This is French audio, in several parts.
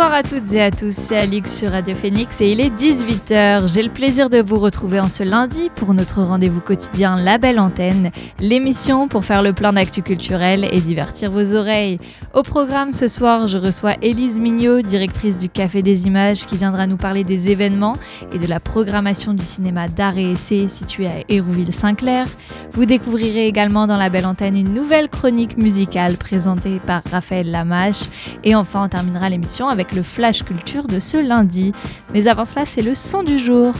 Bonsoir à toutes et à tous, c'est Alix sur Radio Phoenix et il est 18h. J'ai le plaisir de vous retrouver en ce lundi pour notre rendez-vous quotidien La Belle Antenne, l'émission pour faire le plein d'actu culturel et divertir vos oreilles. Au programme ce soir, je reçois Élise Mignot, directrice du Café des Images, qui viendra nous parler des événements et de la programmation du cinéma d'art et essai situé à Hérouville-Saint-Clair. Vous découvrirez également dans La Belle Antenne une nouvelle chronique musicale présentée par Raphaël Lamache. Et enfin, on terminera l'émission avec le Flash Culture de ce lundi. Mais avant cela, c'est le son du jour.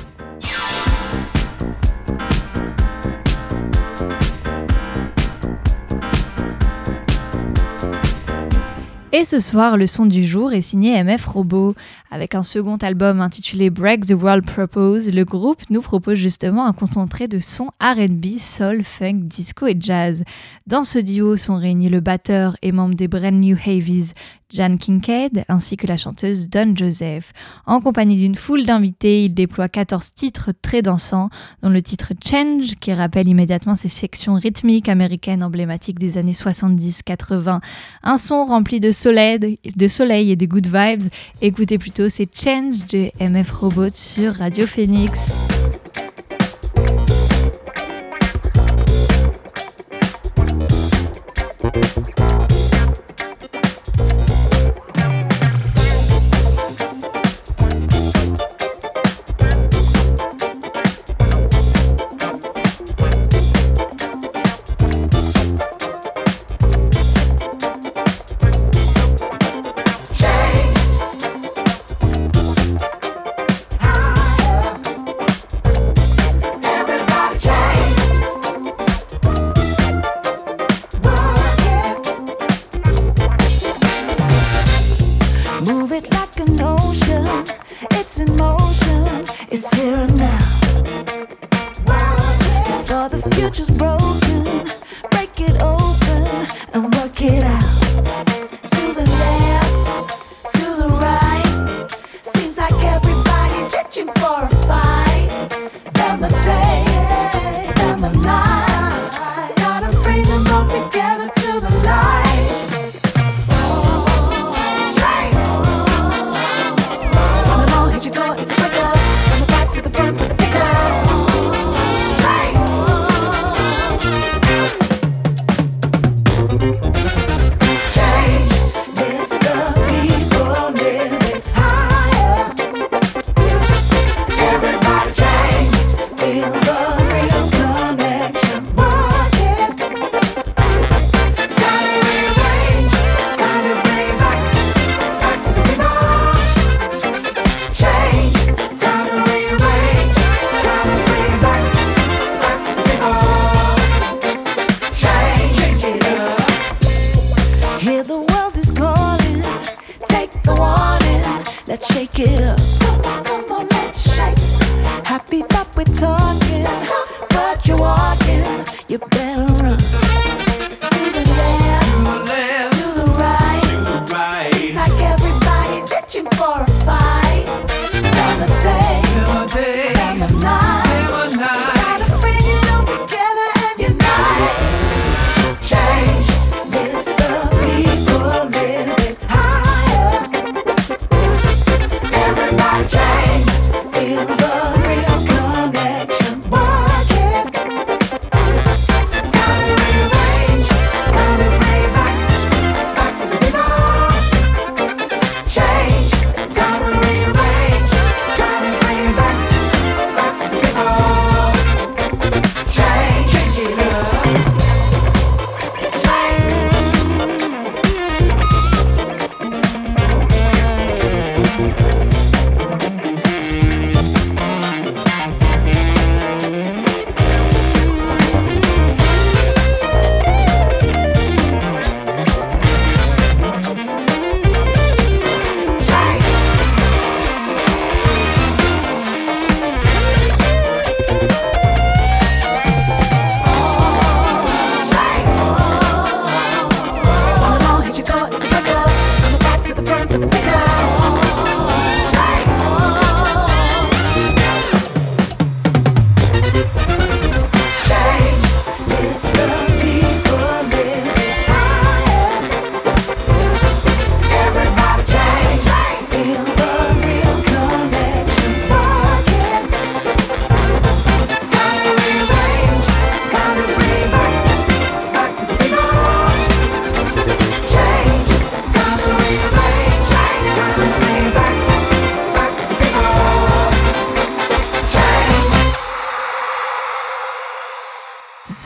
Et ce soir, le son du jour est signé MF Robot. Avec un second album intitulé Break the World Propose, le groupe nous propose justement un concentré de sons RB, soul, funk, disco et jazz. Dans ce duo sont réunis le batteur et membre des Brand New Havies, Jan Kincaid, ainsi que la chanteuse Don Joseph. En compagnie d'une foule d'invités, il déploie 14 titres très dansants, dont le titre Change, qui rappelle immédiatement ces sections rythmiques américaines emblématiques des années 70-80. Un son rempli de soleil, de et des good vibes. Écoutez plutôt, c'est Change de MF Robot sur Radio Phoenix.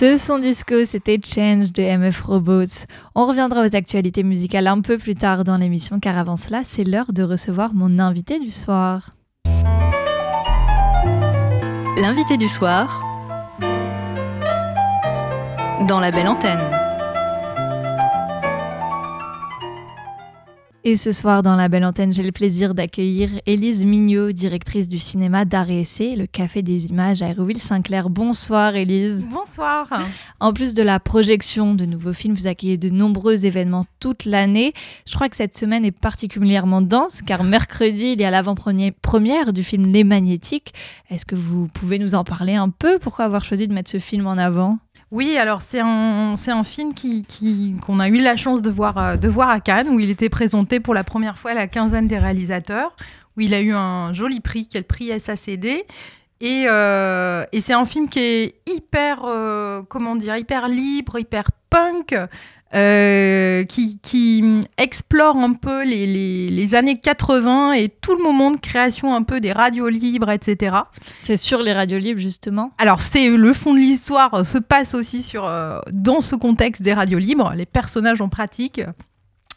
Ce son disco, c'était Change de MF Robots. On reviendra aux actualités musicales un peu plus tard dans l'émission, car avant cela, c'est l'heure de recevoir mon invité du soir. L'invité du soir dans la belle antenne. Et ce soir, dans la belle antenne, j'ai le plaisir d'accueillir Élise Mignot, directrice du cinéma d'art et essai, le Café des Images à Hérouville-Saint-Clair. Bonsoir Élise. Bonsoir. En plus de la projection de nouveaux films, vous accueillez de nombreux événements toute l'année. Je crois que cette semaine est particulièrement dense car mercredi, il y a l'avant-première du film Les Magnétiques. Est-ce que vous pouvez nous en parler un peu? Pourquoi avoir choisi de mettre ce film en avant? Oui, alors c'est un, c'est un film qui, qu'on a eu la chance de voir, euh, de voir à Cannes, où il était présenté pour la première fois à la quinzaine des réalisateurs, où il a eu un joli prix, qui est le prix SACD. Et, euh, et c'est un film qui est hyper, euh, comment dire, hyper libre, hyper punk, euh, qui, explore un peu les, années 80 et tout le moment de création un peu des radios libres, etc. C'est sur les radios libres, justement? Alors, c'est le fond de l'histoire euh, se passe aussi sur, euh, dans ce contexte des radios libres, les personnages en pratique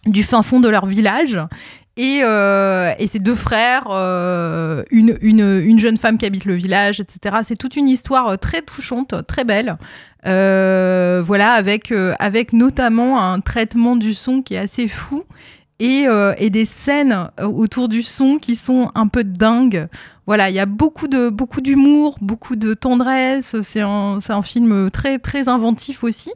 du fin fond de leur village et, ces deux frères, une, une, jeune femme qui habite le village, etc. C'est toute une histoire très touchante, très belle, euh, voilà, avec, euh, avec notamment un traitement du son qui est assez fou et, euh, et des scènes autour du son qui sont un peu dingues. Voilà, il y a beaucoup de beaucoup d'humour, beaucoup de tendresse. C'est un, un, film très très inventif aussi.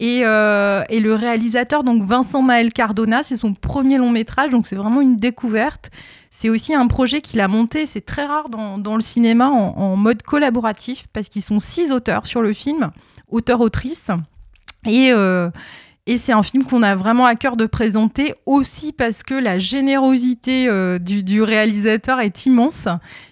Et, et, le réalisateur, donc Vincent Maël Cardona, c'est son premier long métrage, donc c'est vraiment une découverte. C'est aussi un projet qu'il a monté, c'est très rare dans, le cinéma, en, mode collaboratif, parce qu'ils sont six auteurs sur le film auteur-autrice. Et, euh, et c'est un film qu'on a vraiment à cœur de présenter aussi parce que la générosité euh, du, réalisateur est immense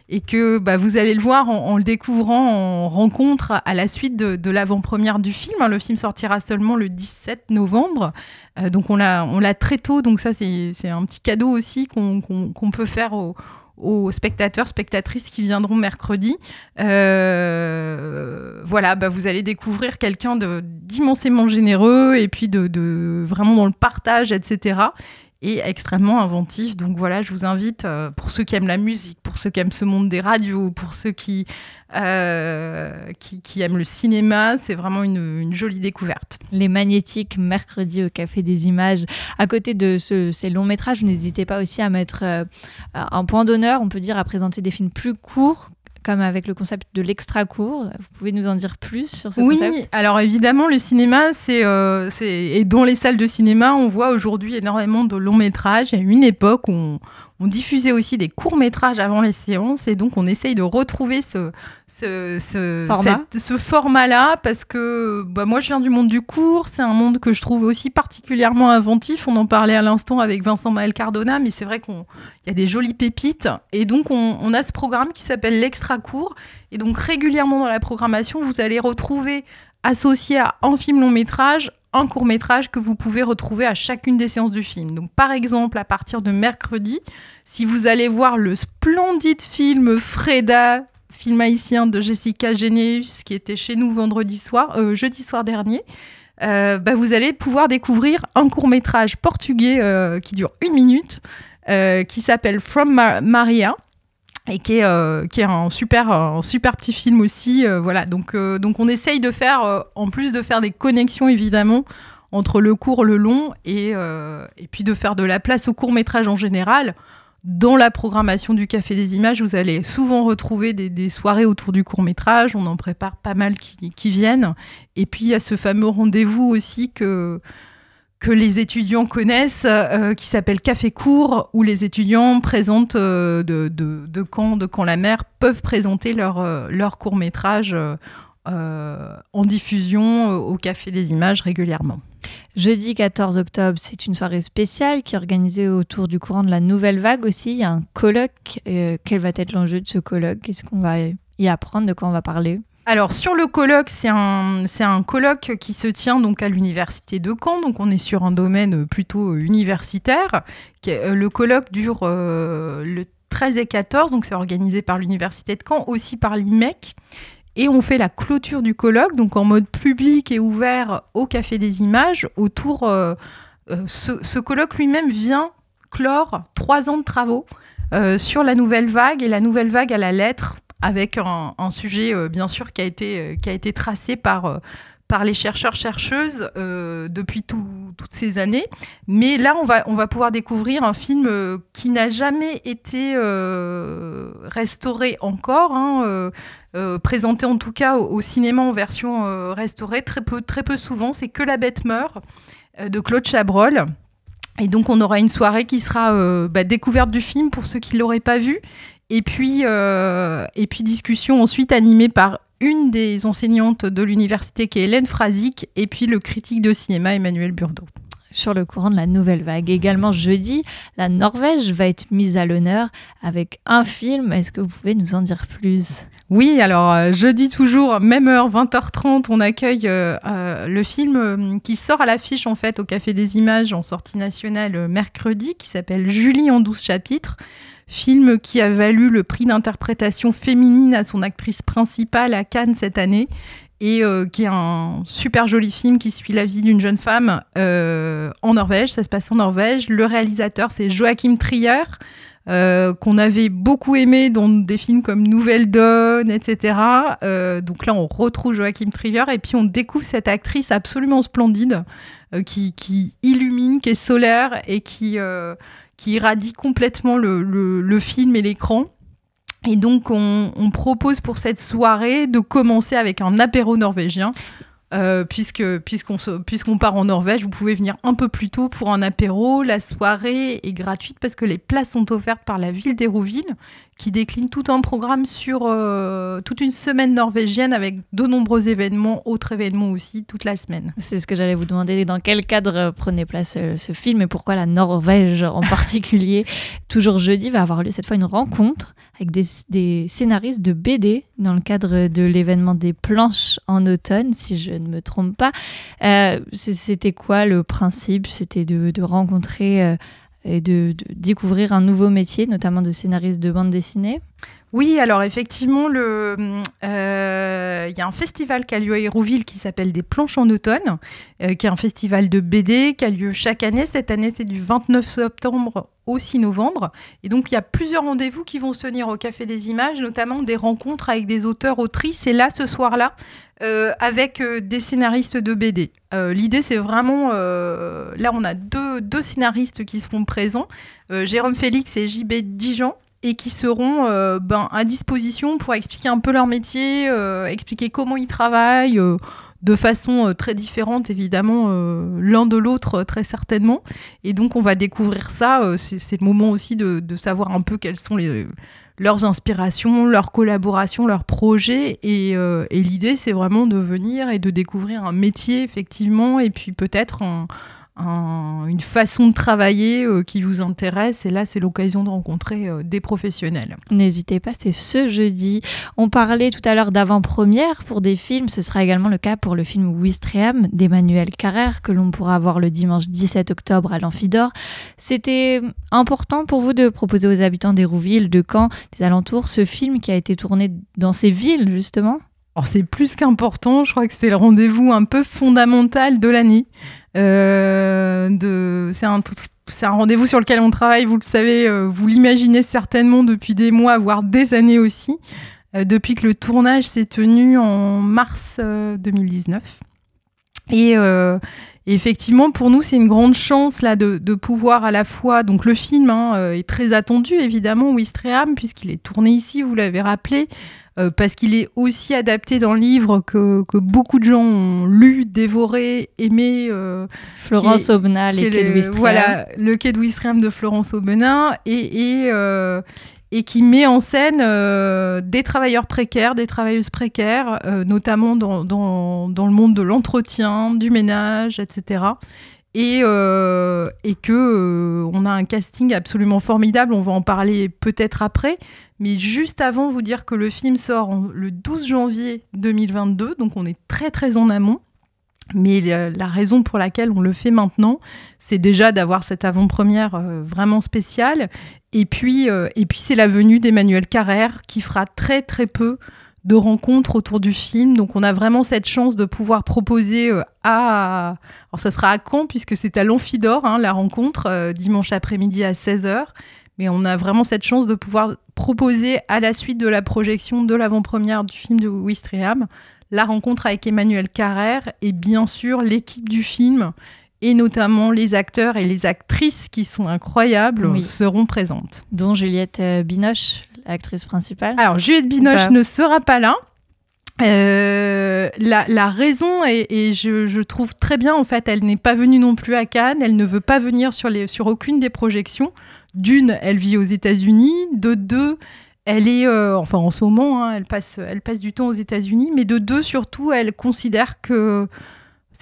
et que bah, vous allez le voir en, le découvrant en rencontre à la suite de, l'avant-première du film. Le film sortira seulement le 17 novembre, euh, donc on l'a très tôt, donc ça c'est un petit cadeau aussi qu'on peut faire aux aux spectateurs, spectatrices qui viendront mercredi. Euh, voilà, bah, vous allez découvrir quelqu'un d'immensément généreux et puis de, vraiment dans le partage, etc. Et extrêmement inventif. Donc voilà, je vous invite, euh, pour ceux qui aiment la musique, pour ceux qui aiment ce monde des radios, pour ceux qui euh, aiment le cinéma. C'est vraiment une, jolie découverte. Les magnétiques, mercredi au Café des Images. À côté de ces longs métrages, n'hésitez pas aussi à mettre euh, un point d'honneur, on peut dire, à présenter des films plus courts comme avec le concept de l'extra court. Vous pouvez nous en dire plus sur ce concept? Oui, alors évidemment, le cinéma, c'est, euh, et dans les salles de cinéma, on voit aujourd'hui énormément de longs métrages. Il y a une époque où on, on diffusait aussi des courts-métrages avant les séances et donc on essaye de retrouver ce, ce, ce format-là parce que bah, moi je viens du monde du court, c'est un monde que je trouve aussi particulièrement inventif. On en parlait à l'instant avec Vincent Maël Cardona, mais c'est vrai qu'il y a des jolies pépites et donc on, on a ce programme qui s'appelle l'extra court et donc régulièrement dans la programmation vous allez retrouver associé à un film long métrage un court métrage que vous pouvez retrouver à chacune des séances du film. Donc par exemple, à partir de mercredi, si vous allez voir le splendide film Freda, film haïtien de Jessica Généus, qui était chez nous vendredi soir, euh, jeudi soir dernier, euh, bah, vous allez pouvoir découvrir un court métrage portugais euh, qui dure une minute, qui s'appelle From Maria et qui est, qui est un, super, super petit film aussi. voilà, donc, donc on essaye de faire, en plus de faire des connexions évidemment entre le court, le long, et, et puis de faire de la place au court métrage en général. Dans la programmation du Café des Images, vous allez souvent retrouver des, soirées autour du court métrage. On en prépare pas mal qui, viennent. Et puis il y a ce fameux rendez-vous aussi que, les étudiants connaissent, euh, qui s'appelle Café Court, où les étudiants présentent euh, de, de, la mer, peuvent présenter leur, euh, leur court métrage en diffusion au Café des Images régulièrement. Jeudi 14 octobre, c'est une soirée spéciale qui est organisée autour du courant de la nouvelle vague aussi. Il y a un colloque. Euh, quel va être l'enjeu de ce colloque? Qu'est-ce qu'on va y apprendre De quoi on va parler? Alors sur le colloque, c'est un, un colloque qui se tient donc à l'université de Caen, donc on est sur un domaine plutôt universitaire. Euh, le colloque dure euh, le 13 et 14, donc c'est organisé par l'université de Caen, aussi par l'IMEC. Et on fait la clôture du colloque, donc en mode public et ouvert au Café des Images, autour... Euh, euh, ce, colloque lui-même vient clore trois ans de travaux euh, sur la nouvelle vague, et la nouvelle vague à la lettre, avec un, sujet, bien sûr, qui a été, qui a été tracé par par les chercheurs-chercheuses euh, depuis toutes ces années. Mais là, on va, on va pouvoir découvrir un film euh, qui n'a jamais été euh, restauré encore, hein, présenté en tout cas au, cinéma en version restaurée, très peu, très peu souvent. C'est Que la bête meurt de Claude Chabrol. Et donc, on aura une soirée qui sera bah, découverte du film pour ceux qui ne l'auraient pas vu. Et puis, et puis discussion ensuite animée par une des enseignantes de l'université qui est Hélène Frazic et puis le critique de cinéma Emmanuel Burdeau sur le courant de la nouvelle vague. Également jeudi, la Norvège va être mise à l'honneur avec un film. Est-ce que vous pouvez nous en dire plus? Oui, alors euh, jeudi toujours, même heure, 20h30, on accueille euh, euh, le film qui sort à l'affiche en fait au Café des Images en sortie nationale mercredi, qui s'appelle Julie en 12 chapitres film qui a valu le prix d'interprétation féminine à son actrice principale à Cannes cette année et euh, qui est un super joli film qui suit la vie d'une jeune femme euh, en Norvège. Ça se passe en Norvège. Le réalisateur, c'est Joachim Trier, euh, qu'on avait beaucoup aimé dans des films comme Nouvelle Donne, etc. donc là, on retrouve Joachim Trier et puis on découvre cette actrice absolument splendide qui, qui, illumine, qui est solaire et qui qui irradie complètement le, film et l'écran. Et donc, on, propose pour cette soirée de commencer avec un apéro norvégien. Euh, puisqu'on part en Norvège, vous pouvez venir un peu plus tôt pour un apéro. La soirée est gratuite parce que les places sont offertes par la ville d'Hérouville, qui décline tout un programme sur euh, toute une semaine norvégienne avec de nombreux événements, autres événements aussi, toute la semaine. C'est ce que j'allais vous demander. Dans quel cadre prenait place euh, ce film et pourquoi la Norvège en particulier? Toujours jeudi va avoir lieu cette fois une rencontre avec des, scénaristes de BD dans le cadre de l'événement des planches en automne, si je ne me trompe pas. Euh, c'était quoi le principe? C'était de, rencontrer et de, découvrir un nouveau métier, notamment de scénariste de bande dessinée oui, alors effectivement, euh, il y a un festival qui a lieu à Hérouville qui s'appelle Des Planches en automne, euh, qui est un festival de BD qui a lieu chaque année. Cette année, c'est du 29 septembre au 6 novembre. Et donc, il y a plusieurs rendez-vous qui vont se tenir au Café des Images, notamment des rencontres avec des auteurs, autrices. Et là, ce soir-là, euh, avec des scénaristes de BD. L'idée, c'est vraiment... là, on a deux, deux, scénaristes qui seront présents, Jérôme Félix et JB Dijon et qui seront euh, ben, à disposition pour expliquer un peu leur métier, euh, expliquer comment ils travaillent, euh, de façon très différente évidemment, l'un de l'autre très certainement. Et donc on va découvrir ça, c'est le moment aussi de, savoir un peu quelles sont les, leurs inspirations, leurs collaborations, leurs projets. Et, et l'idée c'est vraiment de venir et de découvrir un métier effectivement, et puis peut-être un une façon de travailler euh, qui vous intéresse. Et là, c'est l'occasion de rencontrer euh, des professionnels. N'hésitez pas, c'est ce jeudi. On parlait tout à l'heure d'avant-première pour des films. Ce sera également le cas pour le film Wistreham d'Emmanuel Carrère que l'on pourra voir le dimanche 17 octobre à l'Amphidor. C'était important pour vous de proposer aux habitants d'Hérouville, de Caen, des alentours, ce film qui a été tourné dans ces villes, justement? Alors c'est plus qu'important, je crois que c'est le rendez-vous un peu fondamental de l'année. Euh, c'est un, rendez-vous sur lequel on travaille, vous le savez, euh, vous l'imaginez certainement depuis des mois, voire des années aussi, euh, depuis que le tournage s'est tenu en mars 2019. Et effectivement, pour nous, c'est une grande chance là de, pouvoir à la fois. Donc, le film hein, est très attendu, évidemment, Wistreham, puisqu'il est tourné ici, vous l'avez rappelé. Euh, parce qu'il est aussi adapté dans le livre que, beaucoup de gens ont lu, dévoré, aimé. Euh, Florence Aubenas, les de Wistreham. Voilà, le quai de Wistreham de Florence Aubenas, et, et, euh, et qui met en scène des travailleurs précaires, des travailleuses précaires, notamment dans, dans, le monde de l'entretien, du ménage, etc et, et que on a un casting absolument formidable. On va en parler peut-être après, mais juste avant, vous dire que le film sort le 12 janvier 2022, donc on est très très en amont. Mais la raison pour laquelle on le fait maintenant, c'est déjà d'avoir cette avant-première euh, vraiment spéciale. Et puis, euh, et puis c'est la venue d'Emmanuel Carrère qui fera très très peu de rencontres autour du film. Donc on a vraiment cette chance de pouvoir proposer euh, à... Alors ça sera à Caen puisque c'est à l'Amphidor, hein, la rencontre, euh, dimanche après-midi à 16h. Mais on a vraiment cette chance de pouvoir proposer à la suite de la projection de l'avant-première du film de Wistreham la rencontre avec Emmanuel Carrère et bien sûr l'équipe du film et notamment les acteurs et les actrices qui sont incroyables seront présentes. Dont Juliette euh, Binoche, l'actrice principale. Alors Juliette Binoche ne sera pas là. Euh, la, raison, et, je, trouve très bien, en fait, elle n'est pas venue non plus à Cannes, elle ne veut pas venir sur, les, sur aucune des projections. D'une, elle vit aux États-Unis. De deux, elle est, euh, enfin en ce moment, hein, elle, passe, elle passe du temps aux États-Unis. Mais de deux, surtout, elle considère que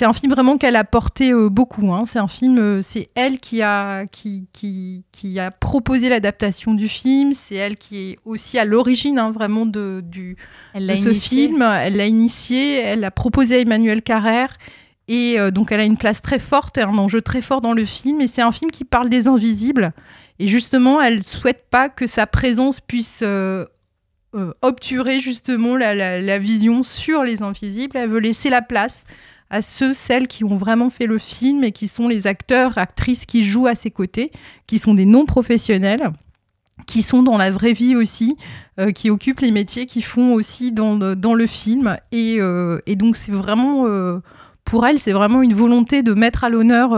c'est un film vraiment qu'elle a porté euh, beaucoup. Hein. C'est un film, euh, c'est elle qui a, qui, qui, qui a proposé l'adaptation du film. C'est elle qui est aussi à l'origine hein, vraiment de, du, de ce film. Elle l'a initié, elle l'a proposé à Emmanuel Carrère. Et euh, donc elle a une place très forte et un enjeu très fort dans le film. Et c'est un film qui parle des invisibles. Et justement, elle souhaite pas que sa présence puisse obturer justement la, la, la, vision sur les invisibles. Elle veut laisser la place à ceux, celles qui ont vraiment fait le film et qui sont les acteurs, actrices qui jouent à ses côtés, qui sont des non-professionnels qui sont dans la vraie vie aussi, euh, qui occupent les métiers qu'ils font aussi dans, le film. Et, euh, et donc c'est vraiment, euh, pour elle, c'est vraiment une volonté de mettre à l'honneur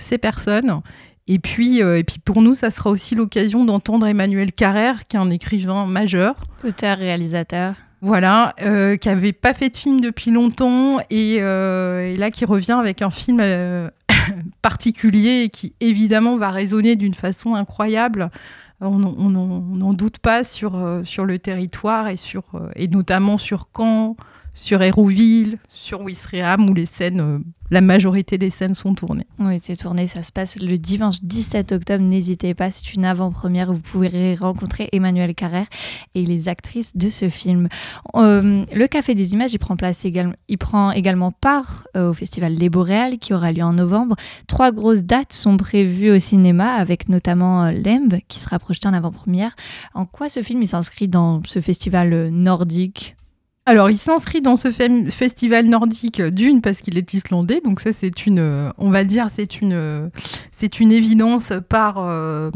ces personnes. Et puis, et puis pour nous, ça sera aussi l'occasion d'entendre Emmanuel Carrère, qui est un écrivain majeur. Auteur-réalisateur. Voilà, euh, qui avait pas fait de film depuis longtemps euh, et, là qui revient avec un film euh, particulier qui évidemment va résonner d'une façon incroyable. On n'en doute pas sur, le territoire et, notamment sur Caen, sur Hérouville, sur Ouistreham, où les scènes, euh, la majorité des scènes sont tournées. Oui, c'est tourné, ça se passe le dimanche 17 octobre. N'hésitez pas, c'est une avant-première où vous pourrez rencontrer Emmanuel Carrère et les actrices de ce film. Euh, le Café des Images, il prend, place également, il prend également part euh, au festival Les Boréales qui aura lieu en novembre. Trois grosses dates sont prévues au cinéma, avec notamment Lembe qui sera projeté en avant-première. En quoi ce film s'inscrit dans ce festival nordique? Alors, il s'inscrit dans ce festival nordique d'une parce qu'il est islandais, donc ça c'est une, euh, on va dire, c'est une, euh, c'est une évidence par, euh,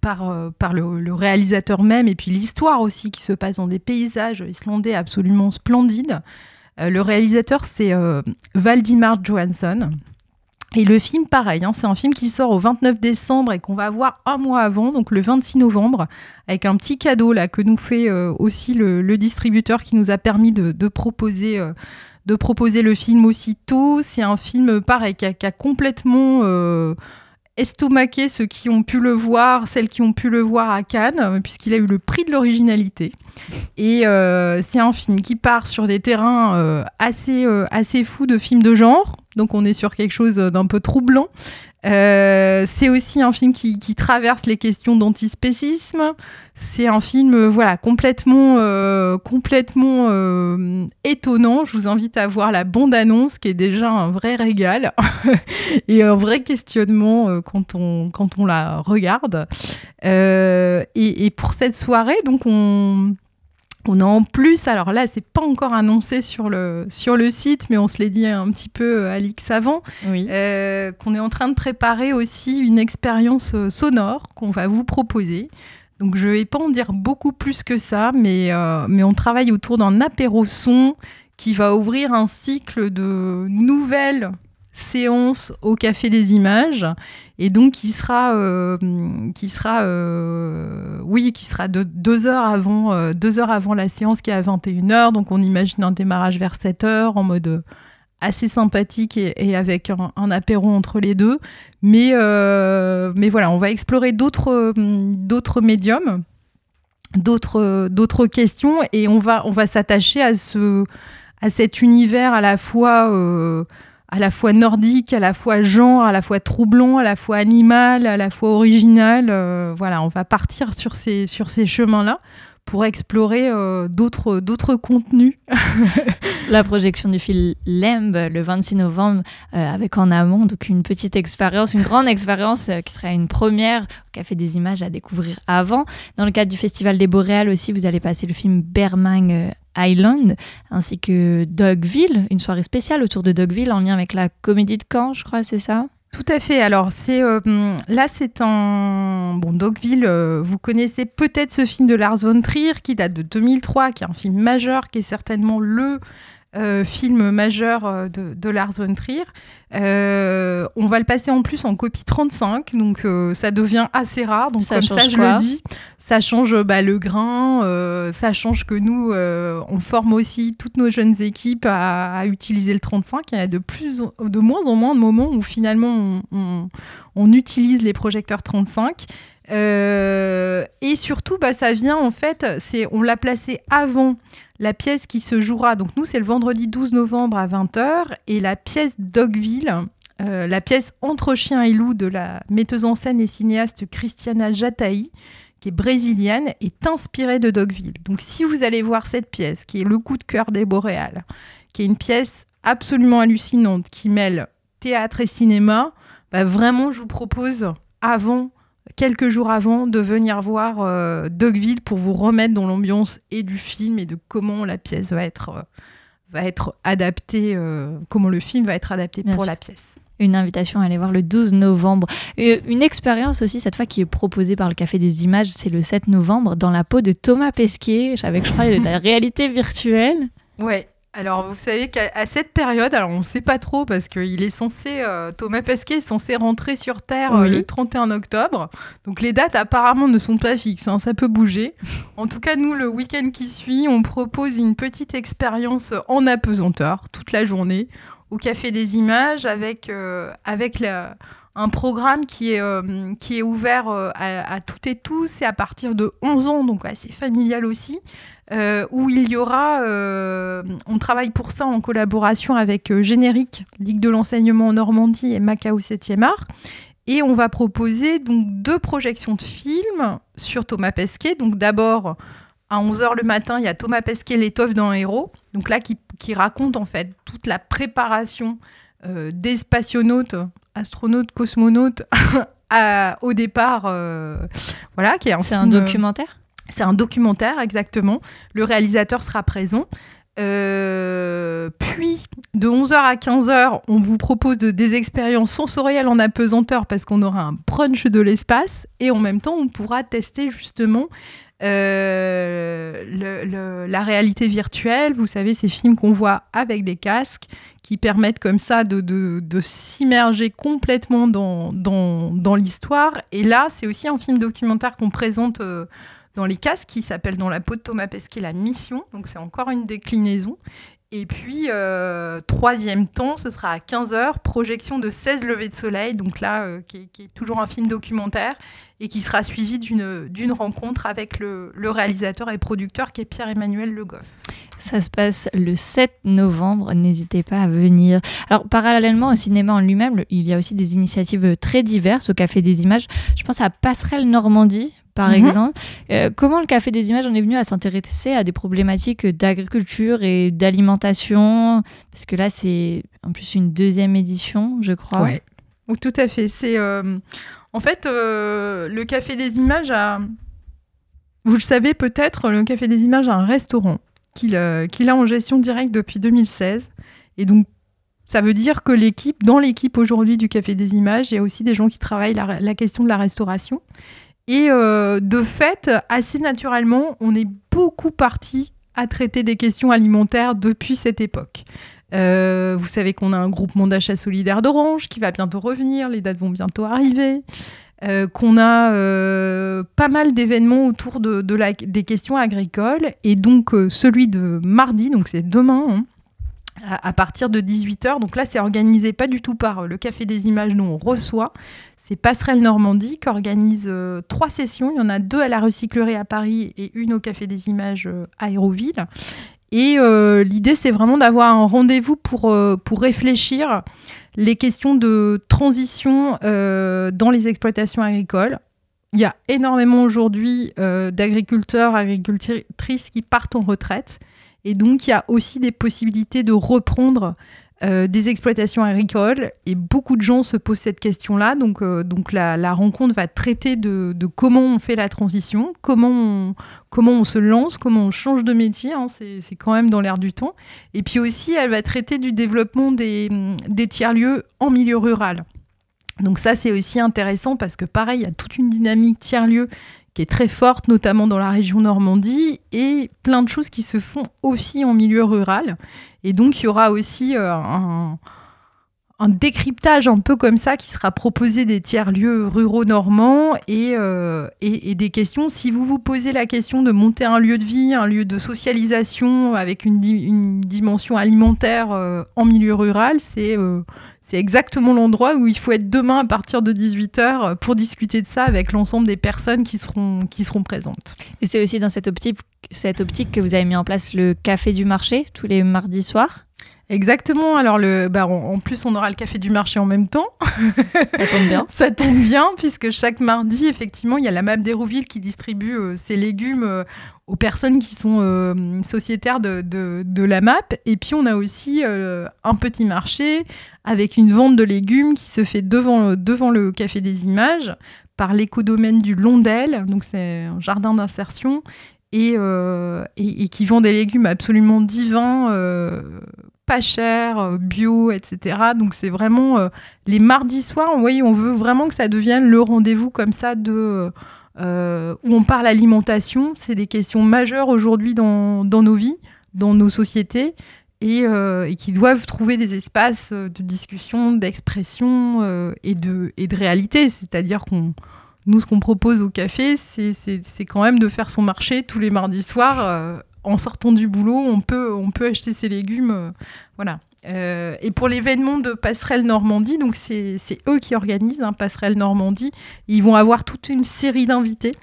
par, par le, réalisateur même et puis l'histoire aussi qui se passe dans des paysages islandais absolument splendides. le réalisateur c'est Valdimar Johansson. Et le film, pareil, hein, c'est un film qui sort au 29 décembre et qu'on va voir un mois avant, donc le 26 novembre, avec un petit cadeau là que nous fait euh, aussi le, distributeur qui nous a permis de, proposer, euh, de proposer le film aussitôt. C'est un film, pareil, qui a, complètement euh, estomaqué ceux qui ont pu le voir, celles qui ont pu le voir à Cannes, puisqu'il a eu le prix de l'originalité. Et c'est un film qui part sur des terrains assez, assez fous de films de genre donc on est sur quelque chose d'un peu troublant. Euh, c'est aussi un film qui, traverse les questions d'antispécisme. C'est un film euh, voilà complètement euh, complètement étonnant. Je vous invite à voir la bande annonce qui est déjà un vrai régal et un vrai questionnement quand on quand on la regarde. Et, et, pour cette soirée donc on on a en plus, alors là, c'est pas encore annoncé sur le, sur le site, mais on se l'est dit un petit peu euh, à l'X avant, euh, qu'on est en train de préparer aussi une expérience euh, sonore qu'on va vous proposer. Donc je vais pas en dire beaucoup plus que ça, mais, mais on travaille autour d'un apéro son qui va ouvrir un cycle de nouvelles séances au Café des Images et donc qui sera, euh, qui sera, euh, oui, qui sera de, deux heures avant, euh, deux heures avant la séance qui est à 21h. Donc on imagine un démarrage vers 7h en mode assez sympathique et, avec un, apéro entre les deux. Mais, mais voilà, on va explorer d'autres, d'autres médiums, d'autres, d'autres questions et on va, on va s'attacher à ce, à cet univers à la fois à la fois nordique, à la fois genre, à la fois troublant, à la fois animal, à la fois original. Euh, voilà, on va partir sur ces, sur ces chemins-là pour explorer d'autres, d'autres contenus. La projection du film Lemb le 26 novembre avec en amont donc une petite expérience, une grande expérience qui sera une première au Café des Images à découvrir avant. Dans le cadre du Festival des Boréales aussi, vous allez passer le film Bermang Island, ainsi que Dogville, une soirée spéciale autour de Dogville en lien avec la comédie de Caen, je crois, c'est ça? Tout à fait. Alors c'est euh, là c'est un bon Dogville. Euh, vous connaissez peut-être ce film de Lars von Trier qui date de 2003, qui est un film majeur, qui est certainement le euh, film majeur euh, de, de, Lars von Trier. Euh, on va le passer en plus en copie 35, donc ça devient assez rare. Donc ça comme ça, je le dis, ça change bah, le grain, ça change que nous, on forme aussi toutes nos jeunes équipes à, utiliser le 35. Il y a de, plus, de moins en moins de moments où finalement on, on, utilise les projecteurs 35. et surtout, bah, ça vient en fait, c'est on l'a placé avant la pièce qui se jouera, donc nous c'est le vendredi 12 novembre à 20h, et la pièce Dogville, euh, la pièce Entre chien et loup de la metteuse en scène et cinéaste Christiana Jataï, qui est brésilienne, est inspirée de Dogville. Donc si vous allez voir cette pièce, qui est le coup de cœur des Boréales, qui est une pièce absolument hallucinante, qui mêle théâtre et cinéma, bah vraiment je vous propose avant quelques jours avant de venir voir euh, Dogville pour vous remettre dans l'ambiance et du film et de comment la pièce va être, euh, va être adaptée, euh, comment le film va être adapté pour la pièce. Une invitation à aller voir le 12 novembre. une expérience aussi, cette fois, qui est proposée par le Café des Images, c'est le 7 novembre, dans la peau de Thomas Pesquet, avec, je crois, la réalité virtuelle. Ouais, alors, vous savez qu'à cette période, alors on ne sait pas trop parce qu'il est censé, euh, Thomas Pesquet est censé rentrer sur Terre euh, le 31 octobre. Donc, les dates apparemment ne sont pas fixes, hein, ça peut bouger. En tout cas, nous, le week-end qui suit, on propose une petite expérience en apesanteur toute la journée au Café des Images avec, euh, avec un programme qui est, qui est ouvert à, à, toutes et tous et à partir de 11 ans, donc assez familial aussi. Euh, où il y aura, euh, on travaille pour ça en collaboration avec euh, Générique, Ligue de l'enseignement en Normandie et Macao 7e art. Et on va proposer donc deux projections de films sur Thomas Pesquet. Donc d'abord, à 11h le matin, il y a Thomas Pesquet, l'étoffe d'un héros. Donc là, qui, raconte en fait toute la préparation des spationautes, astronautes, cosmonautes, au départ. voilà, qui est C'est un documentaire? C'est un documentaire, exactement. Le réalisateur sera présent. Euh, puis, de 11h à 15h, on vous propose de, des expériences sensorielles en apesanteur parce qu'on aura un brunch de l'espace et en même temps, on pourra tester justement euh, la réalité virtuelle. Vous savez, ces films qu'on voit avec des casques qui permettent comme ça de, s'immerger complètement dans l'histoire. Et là, c'est aussi un film documentaire qu'on présente. Euh, dans les casques qui s'appelle Dans la peau de Thomas Pesquet, la mission. Donc c'est encore une déclinaison. Et puis, euh, troisième temps, ce sera à 15h, projection de 16 levées de soleil, donc là, euh, qui, est, toujours un film documentaire, et qui sera suivi d'une rencontre avec le, le, réalisateur et producteur qui est Pierre-Emmanuel Le Goff. Ça se passe le 7 novembre, n'hésitez pas à venir. Alors, parallèlement au cinéma en lui-même, il y a aussi des initiatives très diverses au Café des Images. Je pense à Passerelle Normandie, par mhm. exemple. Euh, comment le Café des Images en est venu à s'intéresser à des problématiques d'agriculture et d'alimentation? Parce que là, c'est en plus une deuxième édition, je crois. Oui, tout à fait. C'est euh, en fait euh, le Café des Images a, vous le savez peut-être, le Café des Images a un restaurant qu'il a en gestion directe depuis 2016, et donc ça veut dire que l'équipe, dans l'équipe aujourd'hui du Café des Images, il y a aussi des gens qui travaillent la, la question de la restauration. Et euh, de fait, assez naturellement, on est beaucoup parti à traiter des questions alimentaires depuis cette époque. Euh, vous savez qu'on a un groupement d'achat solidaire d'Orange qui va bientôt revenir, les dates vont bientôt arriver. Euh, qu'on a pas mal d'événements autour de, des questions agricoles. Et donc, celui de mardi, donc c'est demain, hein, à, partir de 18h. Donc là, c'est organisé pas du tout par le Café des Images, nous on reçoit. C'est Passerelle Normandie qui organise euh, trois sessions. Il y en a deux à la recyclerie à Paris et une au Café des Images euh, à Aéroville. Et euh, l'idée, c'est vraiment d'avoir un rendez-vous pour, réfléchir les questions de transition dans les exploitations agricoles il y a énormément aujourd'hui d'agriculteurs, agricultrices qui partent en retraite. Et donc, il y a aussi des possibilités de reprendre euh, des exploitations agricoles et beaucoup de gens se posent cette question-là. Donc, euh, donc la, rencontre va traiter de, comment on fait la transition, comment on, comment on se lance, comment on change de métier. Hein, c'est quand même dans l'air du temps. Et puis aussi, elle va traiter du développement des, des tiers-lieux en milieu rural. Donc ça, c'est aussi intéressant parce que pareil, il y a toute une dynamique tiers-lieux qui est très forte, notamment dans la région Normandie, et plein de choses qui se font aussi en milieu rural. Et donc, il y aura aussi euh, un, décryptage un peu comme ça qui sera proposé des tiers-lieux ruraux normands euh, et, des questions. Si vous vous posez la question de monter un lieu de vie, un lieu de socialisation avec une, dimension alimentaire euh, en milieu rural, c'est c'est exactement l'endroit où il faut être demain à partir de 18h pour discuter de ça avec l'ensemble des personnes qui seront, qui seront présentes. Et c'est aussi dans cette optique que vous avez mis en place le café du marché tous les mardis soirs? Exactement. Alors, le, bah, en plus, on aura le café du marché en même temps. Ça tombe bien. Ça tombe bien, puisque chaque mardi, effectivement, il y a la MAP d'Hérouville qui distribue euh, ses légumes euh, aux personnes qui sont euh, sociétaires de, de, la MAP. Et puis, on a aussi un petit marché avec une vente de légumes qui se fait devant, devant le Café des Images par l'écodomaine du Londel. Donc, c'est un jardin d'insertion. Et, et, et, qui vend des légumes absolument divins pas cher, euh, bio, etc. Donc c'est vraiment euh, les mardis soirs, voyez, on veut vraiment que ça devienne le rendez-vous comme ça de euh, où on parle alimentation. C'est des questions majeures aujourd'hui dans, dans, nos vies, dans nos sociétés. Et, et, qui doivent trouver des espaces de discussion, d'expression et, de, et de réalité. C'est-à-dire qu'on nous, ce qu'on propose au café, c'est quand même de faire son marché tous les mardis soirs en sortant du boulot, on peut, on peut acheter ses légumes. Euh, voilà. Euh, et pour l'événement de Passerelle Normandie, donc c'est eux qui organisent hein, Passerelle Normandie. Ils vont avoir toute une série d'invités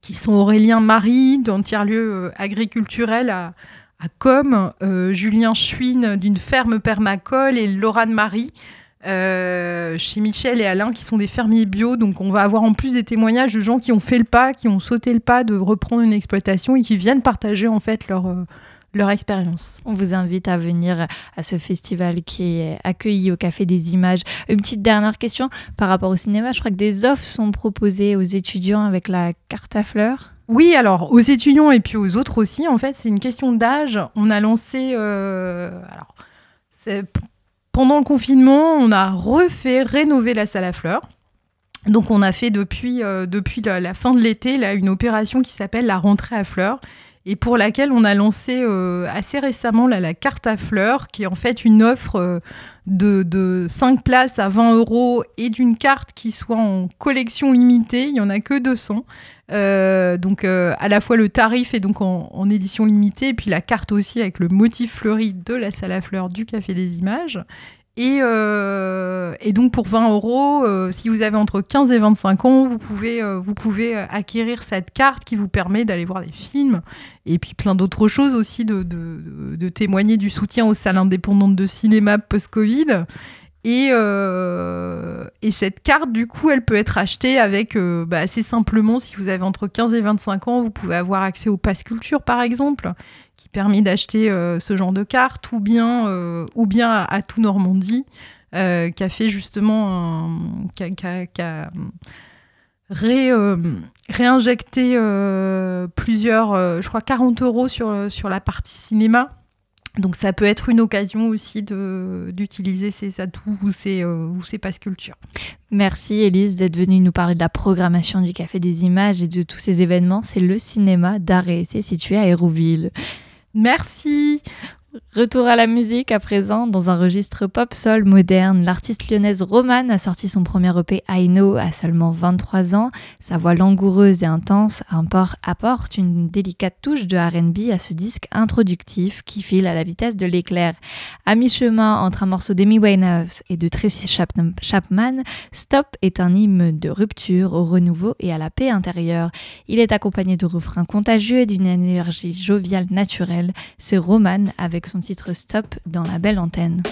qui sont Aurélien Marie d'un tiers-lieu euh, agriculturel à, à Com, Julien Chouine d'une ferme permacole et Laurent Marie euh, chez Michel et Alain qui sont des fermiers bio. Donc on va avoir en plus des témoignages de gens qui ont fait le pas, qui ont sauté le pas de reprendre une exploitation et qui viennent partager en fait leur, euh, leur expérience. On vous invite à venir à ce festival qui est accueilli au Café des Images. Une petite dernière question par rapport au cinéma. Je crois que des offres sont proposées aux étudiants avec la carte à fleurs. Oui, alors aux étudiants et puis aux autres aussi. En fait, c'est une question d'âge. On a lancé... Euh, alors, pendant le confinement, on a refait, rénover la salle à fleurs. Donc on a fait depuis, euh, la, fin de l'été une opération qui s'appelle la rentrée à fleurs et pour laquelle on a lancé euh, assez récemment la carte à fleurs qui est en fait une offre euh, de, de, 5 places à 20 euros et d'une carte qui soit en collection limitée, il n'y en a que 200. donc à la fois le tarif est donc en, édition limitée et puis la carte aussi avec le motif fleuri de la salle à fleurs du Café des Images. Et, euh, donc pour 20 euros, euh, si vous avez entre 15 et 25 ans, vous pouvez, euh, vous pouvez acquérir cette carte qui vous permet d'aller voir des films et puis plein d'autres choses aussi, de, témoigner du soutien aux salles indépendantes de cinéma post-Covid. Et, et, cette carte, du coup, elle peut être achetée avec bah, assez simplement, si vous avez entre 15 et 25 ans, vous pouvez avoir accès au Pass Culture, par exemple, qui permet d'acheter euh, ce genre de carte, ou bien, euh, ou bien à, Tout Normandie, euh, qui a fait justement a, réinjecté plusieurs, je crois 40 euros sur, sur la partie cinéma. Donc ça peut être une occasion aussi d'utiliser ces atouts ou ces, ou ces passes culture. Merci Elise d'être venue nous parler de la programmation du Café des Images et de tous ces événements. C'est le cinéma d'arrêt, c'est situé à Hérouville. Merci. Retour à la musique à présent, dans un registre pop-soul moderne. L'artiste lyonnaise Romane a sorti son premier EP I Know à seulement 23 ans. Sa voix langoureuse et intense apporte une délicate touche de RB à ce disque introductif qui file à la vitesse de l'éclair. À mi-chemin entre un morceau d'Amy Winehouse et de Tracy Chapman, Stop est un hymne de rupture, au renouveau et à la paix intérieure. Il est accompagné de refrains contagieux et d'une énergie joviale naturelle. C'est Romane avec son titre Stop dans la belle antenne.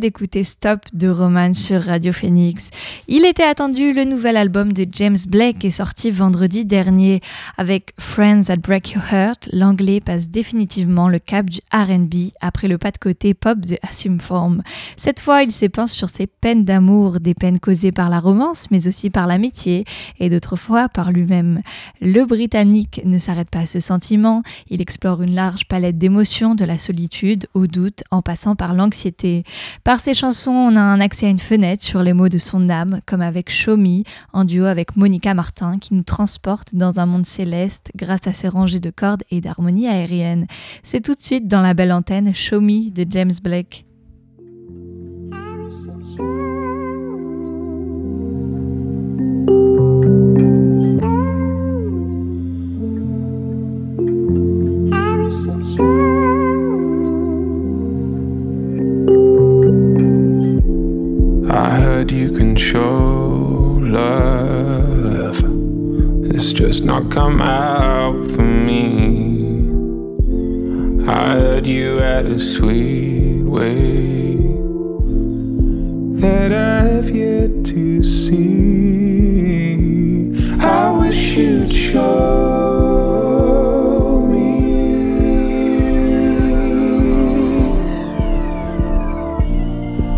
D'écouter Stop de Roman sur Radio Phoenix. Il était attendu, le nouvel album de James Blake est sorti vendredi dernier. Avec Friends That Break Your Heart, l'anglais passe définitivement le cap du RB après le pas de côté pop de Assume Form. Cette fois, il s'épanche sur ses peines d'amour, des peines causées par la romance, mais aussi par l'amitié, et d'autres fois par lui-même. Le Britannique ne s'arrête pas à ce sentiment, il explore une large palette d'émotions, de la solitude au doute, en passant par l'anxiété. Par ses chansons, on a un accès à une fenêtre sur les mots de son âme, comme avec Show Me, en duo avec Monica Martin, qui nous transporte dans un monde céleste grâce à ses rangées de cordes et d'harmonies aériennes. C'est tout de suite dans la belle antenne Show Me de James Blake. Come out for me. I heard you had a sweet way that I've yet to see. I wish you'd show me.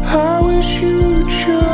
I wish you'd show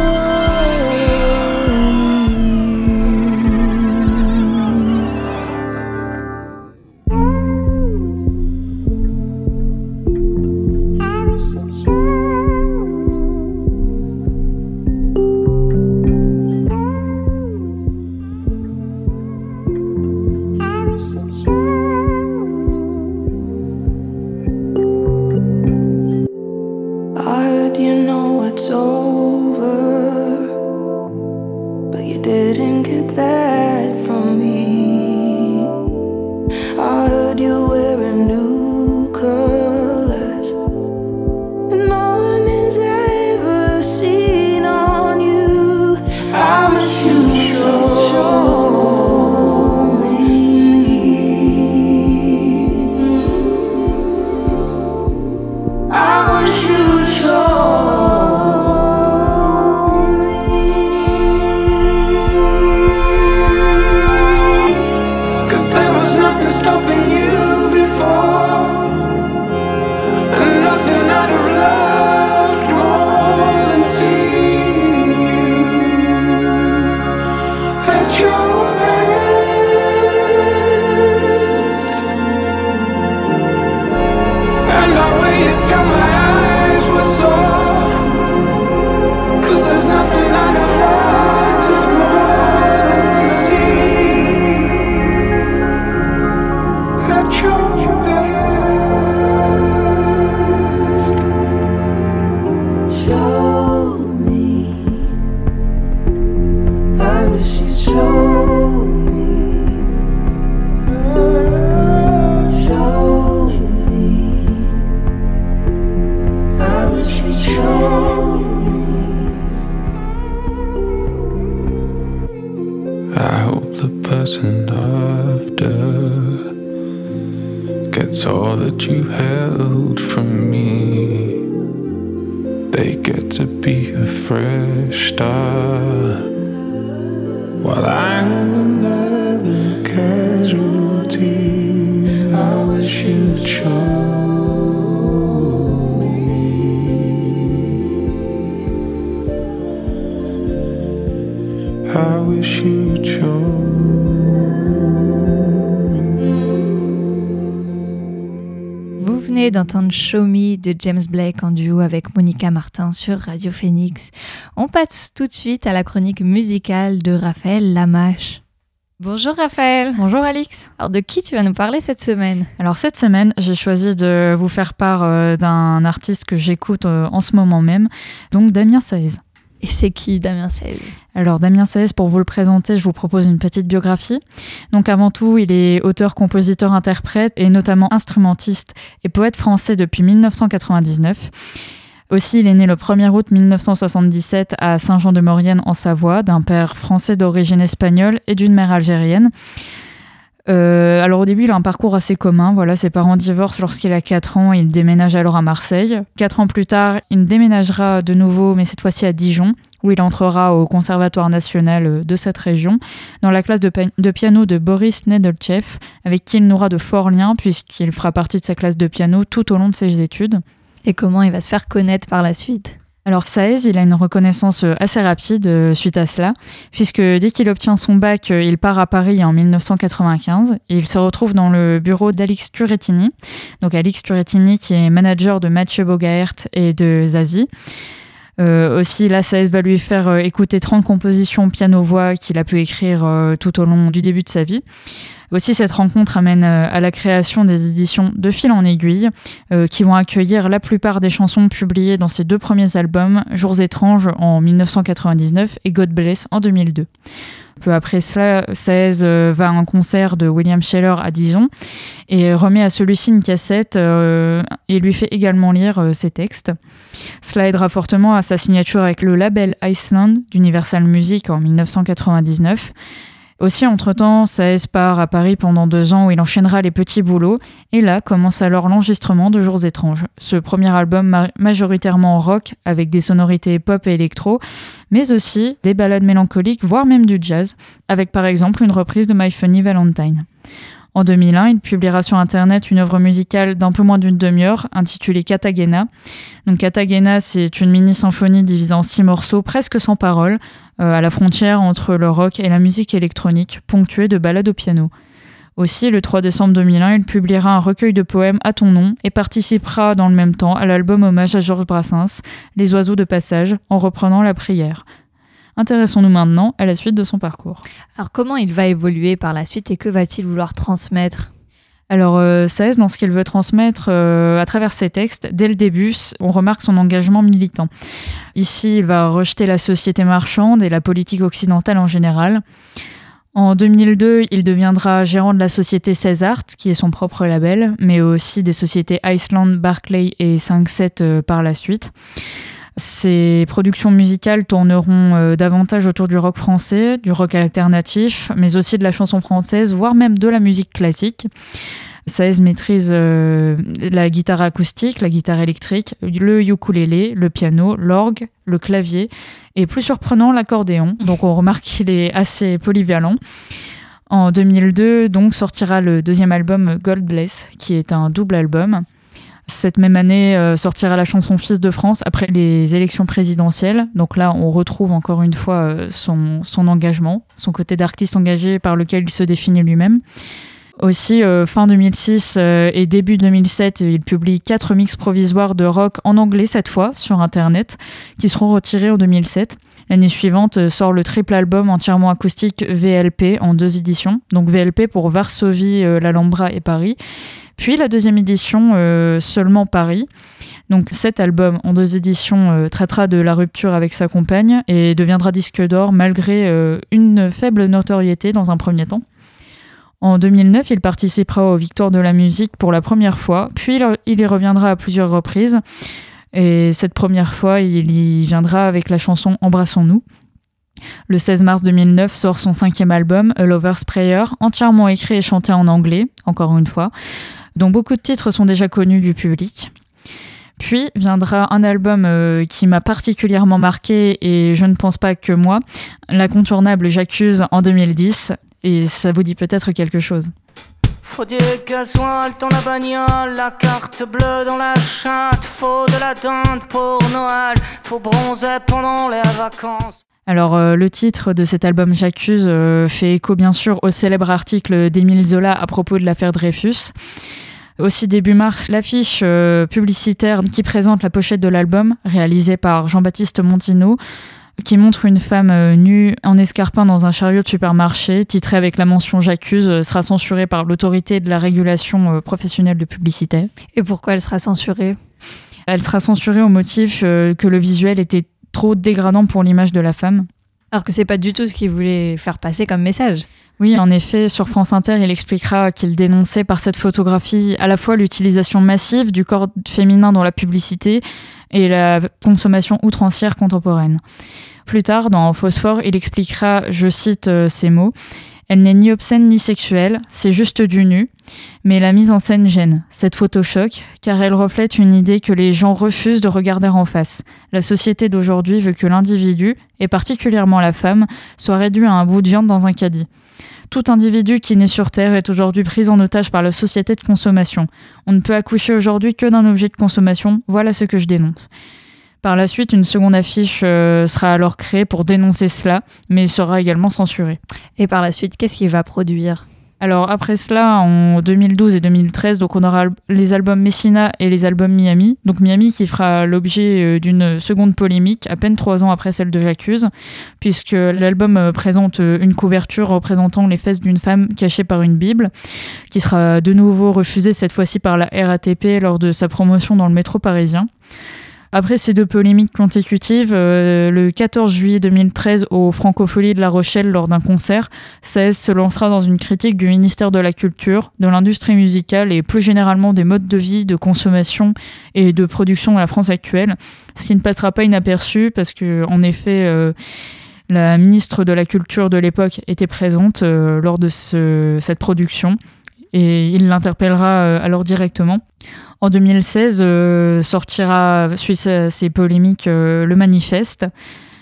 Show Me de James Blake en duo avec Monica Martin sur Radio Phoenix. On passe tout de suite à la chronique musicale de Raphaël Lamache. Bonjour Raphaël. Bonjour Alix. Alors de qui tu vas nous parler cette semaine? Alors cette semaine, j'ai choisi de vous faire part euh, d'un artiste que j'écoute euh, en ce moment même, donc Damien Saez. Et c'est qui Damien Saez? Alors Damien Saez, pour vous le présenter, je vous propose une petite biographie. Donc avant tout, il est auteur, compositeur, interprète et notamment instrumentiste et poète français depuis 1999. Aussi, il est né le 1er août 1977 à Saint-Jean-de-Maurienne en Savoie, d'un père français d'origine espagnole et d'une mère algérienne. Euh, alors au début, il a un parcours assez commun. Voilà, ses parents divorcent lorsqu'il a 4 ans. Il déménage alors à Marseille. Quatre ans plus tard, il déménagera de nouveau, mais cette fois-ci à Dijon, où il entrera au Conservatoire national de cette région, dans la classe de, piano de Boris Nedelchev, avec qui il n'aura de forts liens, puisqu'il fera partie de sa classe de piano tout au long de ses études. Et comment il va se faire connaître par la suite? Alors Saez, il a une reconnaissance euh, assez rapide euh, suite à cela, puisque dès qu'il obtient son bac, euh, il part à Paris en 1995 et il se retrouve dans le bureau d'Alix Turettini. Donc Alix Turettini qui est manager de Mathieu Bogaert et de Zazie. Euh, aussi, là, Saez va lui faire euh, écouter 30 compositions piano-voix qu'il a pu écrire euh, tout au long du début de sa vie. Aussi, cette rencontre amène euh, à la création des éditions de fil en aiguille, qui vont accueillir la plupart des chansons publiées dans ses deux premiers albums, Jours étranges en 1999 et God Bless en 2002. Peu après cela, Saez euh, va à un concert de William Scheller à Dijon et remet à celui-ci une cassette euh, et lui fait également lire euh, ses textes. Cela aidera fortement à sa signature avec le label Iceland d'Universal Music en 1999. Aussi, entre-temps, Saez part à Paris pendant deux ans où il enchaînera les petits boulots. Et là commence alors l'enregistrement de Jours étranges. Ce premier album ma- majoritairement rock avec des sonorités pop et électro, mais aussi des ballades mélancoliques, voire même du jazz, avec par exemple une reprise de My Funny Valentine. En 2001, il publiera sur Internet une œuvre musicale d'un peu moins d'une demi-heure intitulée Katagena. Donc Katagena, c'est une mini-symphonie divisée en six morceaux presque sans paroles, à la frontière entre le rock et la musique électronique, ponctuée de ballades au piano. Aussi, le 3 décembre 2001, il publiera un recueil de poèmes à ton nom et participera dans le même temps à l'album hommage à Georges Brassens, Les oiseaux de passage, en reprenant la prière. Intéressons-nous maintenant à la suite de son parcours. Alors comment il va évoluer par la suite et que va-t-il vouloir transmettre? Alors, euh, Saez, dans ce qu'il veut transmettre euh, à travers ses textes, dès le début, on remarque son engagement militant. Ici, il va rejeter la société marchande et la politique occidentale en général. En 2002, il deviendra gérant de la société Césart, qui est son propre label, mais aussi des sociétés Iceland, Barclay et 5-7 euh, par la suite. Ses productions musicales tourneront euh, davantage autour du rock français, du rock alternatif, mais aussi de la chanson française, voire même de la musique classique. Saez maîtrise euh, la guitare acoustique, la guitare électrique, le ukulélé, le piano, l'orgue, le clavier et plus surprenant l'accordéon. Donc on remarque qu'il est assez polyvalent. En 2002, donc sortira le deuxième album Gold Bless, qui est un double album. Cette même année euh, sortira la chanson Fils de France après les élections présidentielles. Donc là, on retrouve encore une fois euh, son, engagement, son côté d'artiste engagé par lequel il se définit lui-même. Aussi, euh, fin 2006 euh, et début 2007, il publie quatre mix provisoires de rock en anglais cette fois sur Internet, qui seront retirés en 2007. L'année suivante sort le triple album entièrement acoustique VLP en deux éditions, donc VLP pour Varsovie, l'Alhambra et Paris. Puis la deuxième édition, euh, seulement Paris. Donc cet album en deux éditions euh, traitera de la rupture avec sa compagne et deviendra disque d'or malgré euh, une faible notoriété dans un premier temps. En 2009, il participera aux Victoires de la musique pour la première fois, puis il- y reviendra à plusieurs reprises. Et cette première fois, il y viendra avec la chanson Embrassons-nous. Le 16 mars 2009 sort son cinquième album, A Lover's Prayer, entièrement écrit et chanté en anglais, encore une fois, dont beaucoup de titres sont déjà connus du public. Puis viendra un album euh, qui m'a particulièrement marqué et je ne pense pas que moi, l'incontournable J'accuse en 2010, et ça vous dit peut-être quelque chose. Faut du gasoil dans la bagnole, la carte bleue dans la chatte, faut de la dinde pour Noël, faut bronzer pendant les vacances. Alors euh, le titre de cet album J'accuse euh, fait écho bien sûr au célèbre article d'Émile Zola à propos de l'affaire Dreyfus. Aussi début mars, l'affiche euh, publicitaire qui présente la pochette de l'album, réalisée par Jean-Baptiste Montino, qui montre une femme euh, nue en escarpin dans un chariot de supermarché, titrée avec la mention J'accuse, euh, sera censurée par l'autorité de la régulation professionnelle de publicité. Et pourquoi elle sera censurée? Elle sera censurée au motif que le visuel était trop dégradant pour l'image de la femme. Alors que c'est pas du tout ce qu'il voulait faire passer comme message. Oui, en effet, sur France Inter, il expliquera qu'il dénonçait par cette photographie à la fois l'utilisation massive du corps féminin dans la publicité et la consommation outrancière contemporaine. Plus tard, dans Phosphore, il expliquera, je cite euh, ces mots, elle n'est ni obscène ni sexuelle, c'est juste du nu. Mais la mise en scène gêne. Cette photo choque, car elle reflète une idée que les gens refusent de regarder en face. La société d'aujourd'hui veut que l'individu, et particulièrement la femme, soit réduit à un bout de viande dans un caddie. Tout individu qui naît sur Terre est aujourd'hui pris en otage par la société de consommation. On ne peut accoucher aujourd'hui que d'un objet de consommation, voilà ce que je dénonce. Par la suite, une seconde affiche euh, sera alors créée pour dénoncer cela, mais sera également censurée. Et par la suite, qu'est-ce qu'il va produire? Alors après cela, en 2012 et 2013, donc on aura les albums Messina et les albums Miami. Donc Miami qui fera l'objet euh, d'une seconde polémique à peine trois ans après celle de J'accuse, puisque l'album euh, présente une couverture représentant les fesses d'une femme cachée par une Bible, qui sera de nouveau refusée cette fois-ci par la RATP lors de sa promotion dans le métro parisien. Après ces deux polémiques consécutives, euh, le 14 juillet 2013 au Francophonie de La Rochelle lors d'un concert, 16 se lancera dans une critique du ministère de la Culture, de l'industrie musicale et plus généralement des modes de vie, de consommation et de production à la France actuelle, ce qui ne passera pas inaperçu parce que en effet euh, la ministre de la Culture de l'époque était présente euh, lors de cette production et il l'interpellera alors directement. En 2016, euh, sortira, suite à ces polémiques, euh, le manifeste.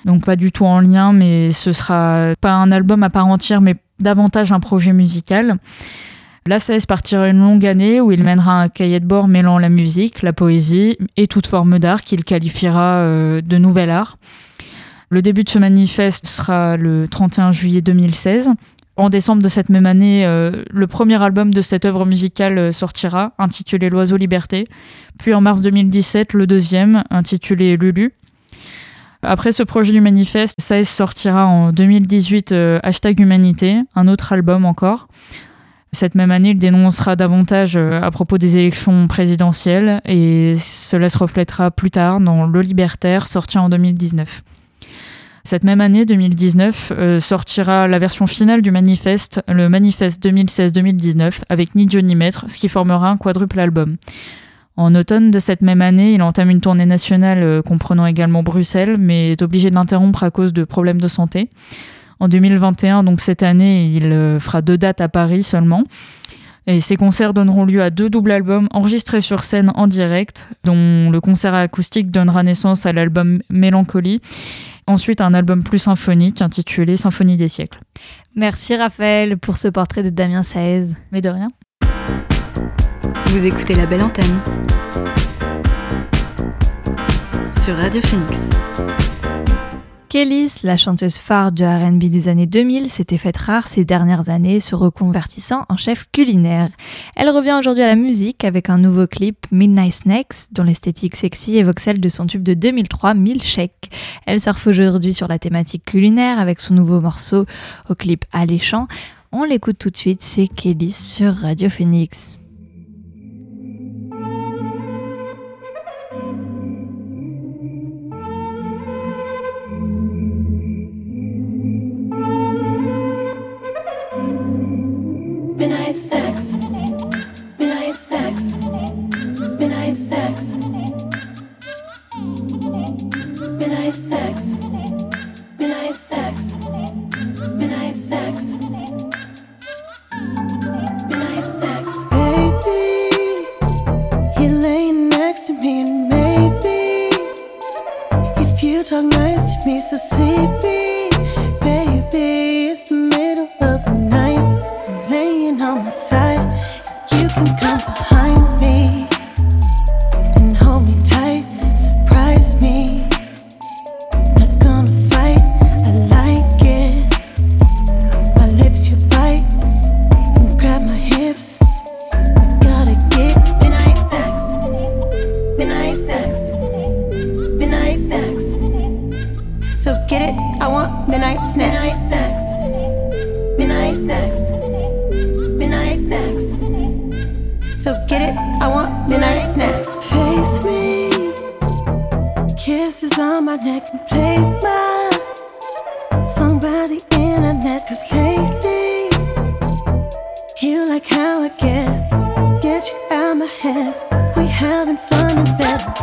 Donc pas du tout en lien, mais ce sera pas un album à part entière, mais davantage un projet musical. Là, ça partira une longue année où il mènera un cahier de bord mêlant la musique, la poésie et toute forme d'art qu'il qualifiera euh, de nouvel art. Le début de ce manifeste sera le 31 juillet 2016 en décembre de cette même année, euh, le premier album de cette œuvre musicale euh, sortira, intitulé L'Oiseau Liberté. Puis en mars 2017, le deuxième, intitulé Lulu. Après ce projet du manifeste, ça sortira en 2018 euh, Hashtag Humanité, un autre album encore. Cette même année, il dénoncera davantage à propos des élections présidentielles et cela se reflètera plus tard dans Le Libertaire, sorti en 2019. Cette même année, 2019, euh, sortira la version finale du manifeste, le manifeste 2016-2019, avec ni Dieu ni Maître, ce qui formera un quadruple album. En automne de cette même année, il entame une tournée nationale euh, comprenant également Bruxelles, mais est obligé de l'interrompre à cause de problèmes de santé. En 2021, donc cette année, il euh, fera deux dates à Paris seulement. Et ces concerts donneront lieu à deux doubles albums enregistrés sur scène en direct, dont le concert acoustique donnera naissance à l'album Mélancolie Ensuite, un album plus symphonique intitulé Symphonie des siècles. Merci Raphaël pour ce portrait de Damien Saez. Mais de rien. Vous écoutez la belle antenne sur Radio Phoenix. Kellys, la chanteuse phare du RB des années 2000, s'était faite rare ces dernières années, se reconvertissant en chef culinaire. Elle revient aujourd'hui à la musique avec un nouveau clip, Midnight Snacks, dont l'esthétique sexy évoque celle de son tube de 2003, Milkshake. Elle surfe aujourd'hui sur la thématique culinaire avec son nouveau morceau au clip alléchant. On l'écoute tout de suite, c'est Kellys sur Radio Phoenix. Midnight sex. Midnight sex. Midnight sex. Midnight sex. Midnight sex. Midnight sex. Midnight sex. Baby, you're laying next to me, and maybe if you talk nice to me, so sleepy, baby, it's the So get it, I want midnight snacks. Midnight sex, midnight sex, So get it, I want midnight snacks. Face me, kisses on my neck and play my song by the internet. Cause lately, you like how I get, get you out my head. We having fun in bed.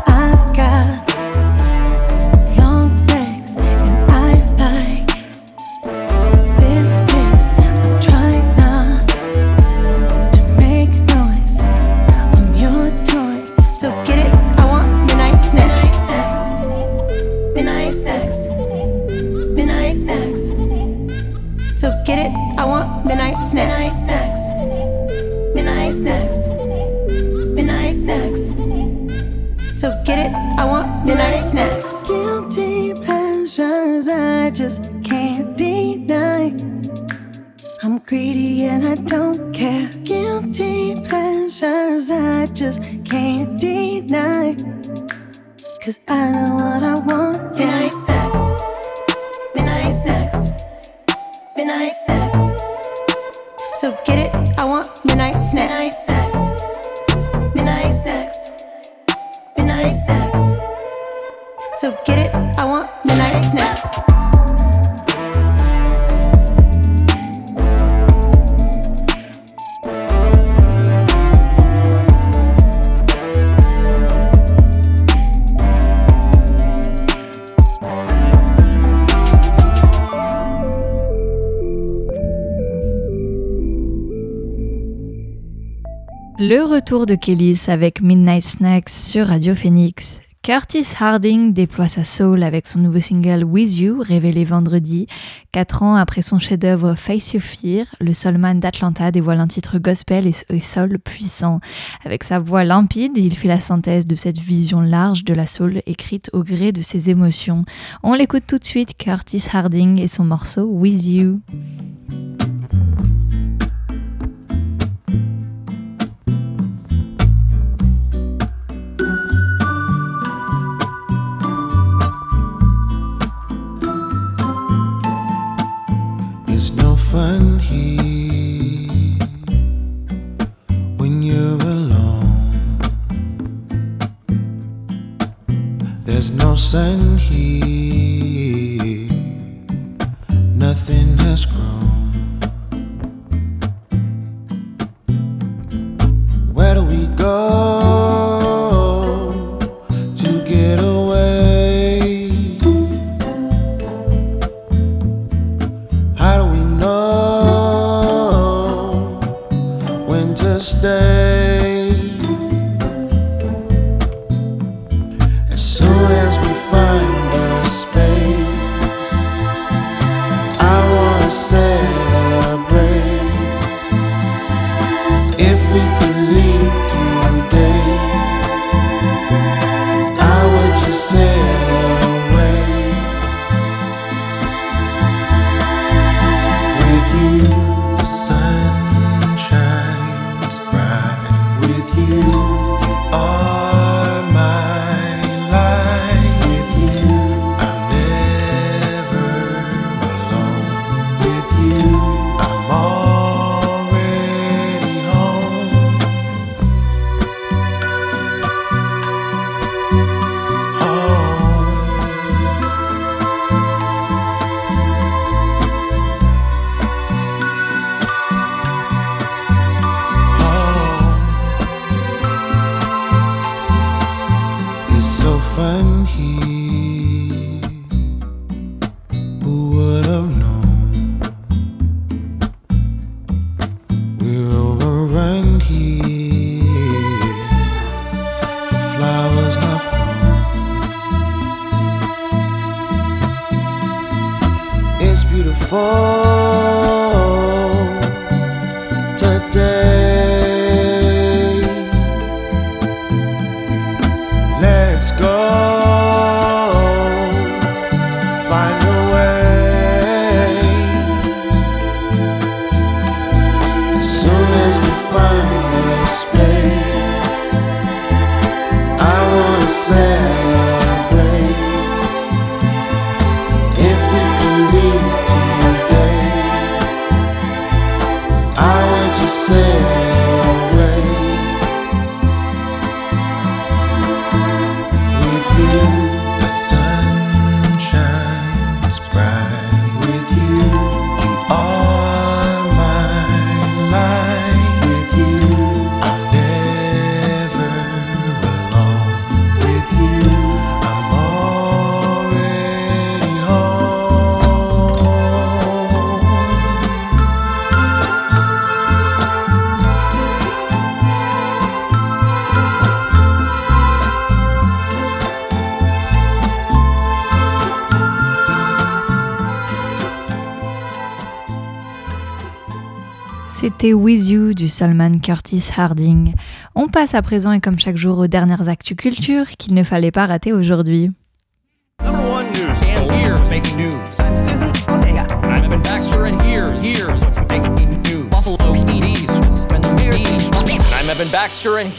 Le retour de Kellys avec Midnight Snacks sur Radio Phoenix. Curtis Harding déploie sa soul avec son nouveau single With You, révélé vendredi. Quatre ans après son chef-d'œuvre Face Your Fear, le soulman d'Atlanta dévoile un titre gospel et, soul puissant. Avec sa voix limpide, il fait la synthèse de cette vision large de la soul écrite au gré de ses émotions. On l'écoute tout de suite, Curtis Harding et son morceau With You. Fun here when you're alone. There's no sun here, C'était With You du Solman Curtis Harding. On passe à présent et comme chaque jour aux dernières actus culture qu'il ne fallait pas rater aujourd'hui. Number one news. And here's making news. I'm Evan Baxter, and here's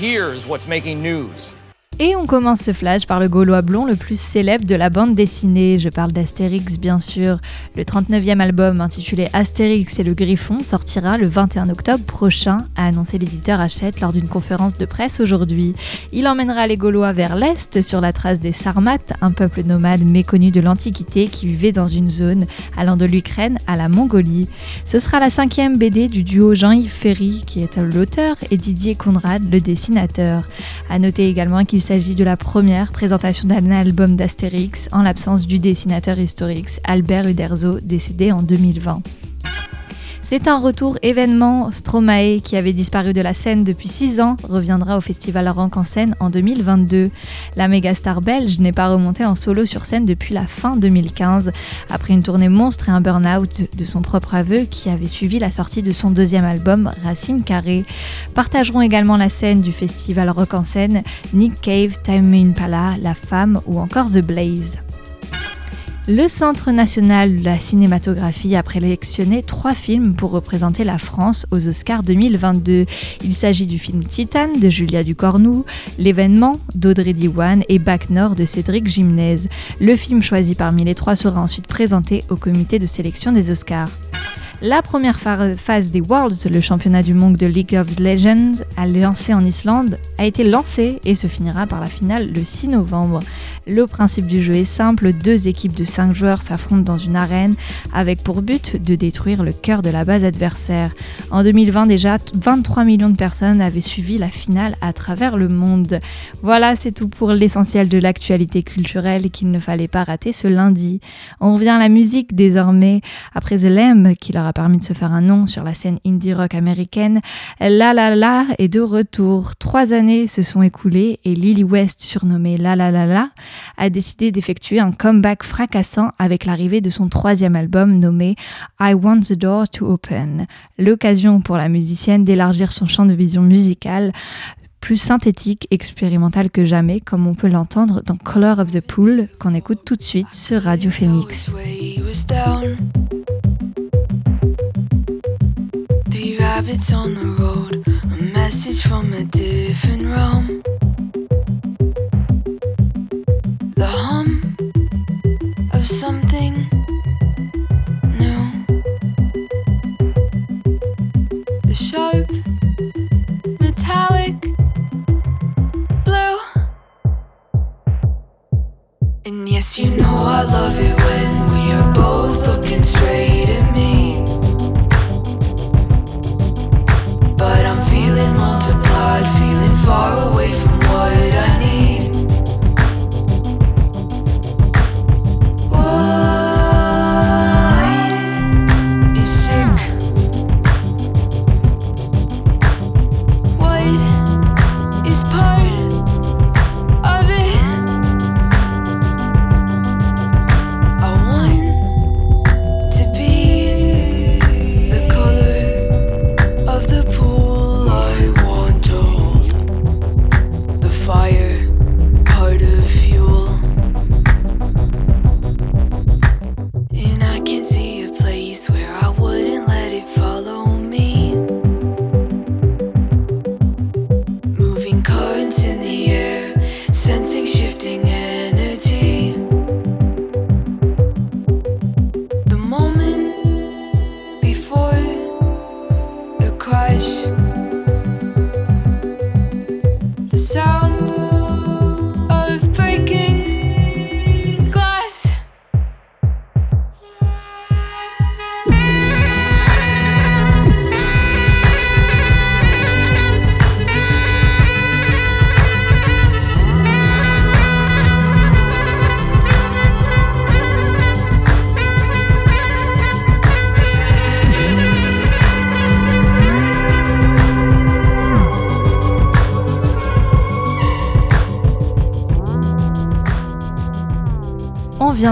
here's what's making news. Et on commence ce flash par le Gaulois blond le plus célèbre de la bande dessinée. Je parle d'Astérix, bien sûr. Le 39e album intitulé Astérix et le Griffon sortira le 21 octobre prochain, a annoncé l'éditeur Hachette lors d'une conférence de presse aujourd'hui. Il emmènera les Gaulois vers l'est, sur la trace des Sarmates, un peuple nomade méconnu de l'Antiquité qui vivait dans une zone allant de l'Ukraine à la Mongolie. Ce sera la cinquième BD du duo Jean-Yves Ferry, qui est l'auteur, et Didier Conrad, le dessinateur. À noter également qu'il s'agit de la première présentation d'un album d'Astérix en l'absence du dessinateur historique Albert Uderzo, décédé en 2020. C'est un retour événement. Stromae, qui avait disparu de la scène depuis 6 ans, reviendra au festival Rock en scène en 2022. La méga star belge n'est pas remontée en solo sur scène depuis la fin 2015, après une tournée monstre et un burn-out de son propre aveu qui avait suivi la sortie de son deuxième album Racine Carrée. Partageront également la scène du festival Rock en scène Nick Cave, Time Impala, La Femme ou encore The Blaze. Le Centre national de la cinématographie a prélectionné trois films pour représenter la France aux Oscars 2022. Il s'agit du film Titan de Julia Ducornou, L'événement d'Audrey Diwan et Bac Nord de Cédric Gimnez. Le film choisi parmi les trois sera ensuite présenté au comité de sélection des Oscars. La première phase des Worlds, le championnat du monde de League of Legends, a lancé en Islande, a été lancé et se finira par la finale le 6 novembre. Le principe du jeu est simple, deux équipes de 5 joueurs s'affrontent dans une arène avec pour but de détruire le cœur de la base adversaire. En 2020 déjà, 23 millions de personnes avaient suivi la finale à travers le monde. Voilà, c'est tout pour l'essentiel de l'actualité culturelle qu'il ne fallait pas rater ce lundi. On revient à la musique désormais. Après The qui leur a permis de se faire un nom sur la scène indie rock américaine, La La La est de retour. Trois années se sont écoulées et Lily West, surnommée La La La La, a décidé d'effectuer un comeback fracassant avec l'arrivée de son troisième album nommé I Want the Door to Open. L'occasion pour la musicienne d'élargir son champ de vision musicale plus synthétique, expérimental que jamais, comme on peut l'entendre dans Color of the Pool, qu'on écoute tout de suite sur Radio Phoenix. Rabbits on the road, a message from a different realm. The hum of something new. The sharp, metallic blue. And yes, you know I love it when we are both looking straight at me. Multiplied, feeling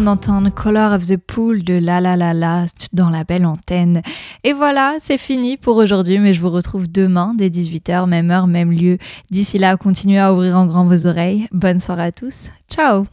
d'entendre Color of the Pool de La La La La dans la belle antenne. Et voilà, c'est fini pour aujourd'hui, mais je vous retrouve demain dès 18h, même heure, même lieu. D'ici là, continuez à ouvrir en grand vos oreilles. Bonne soirée à tous. Ciao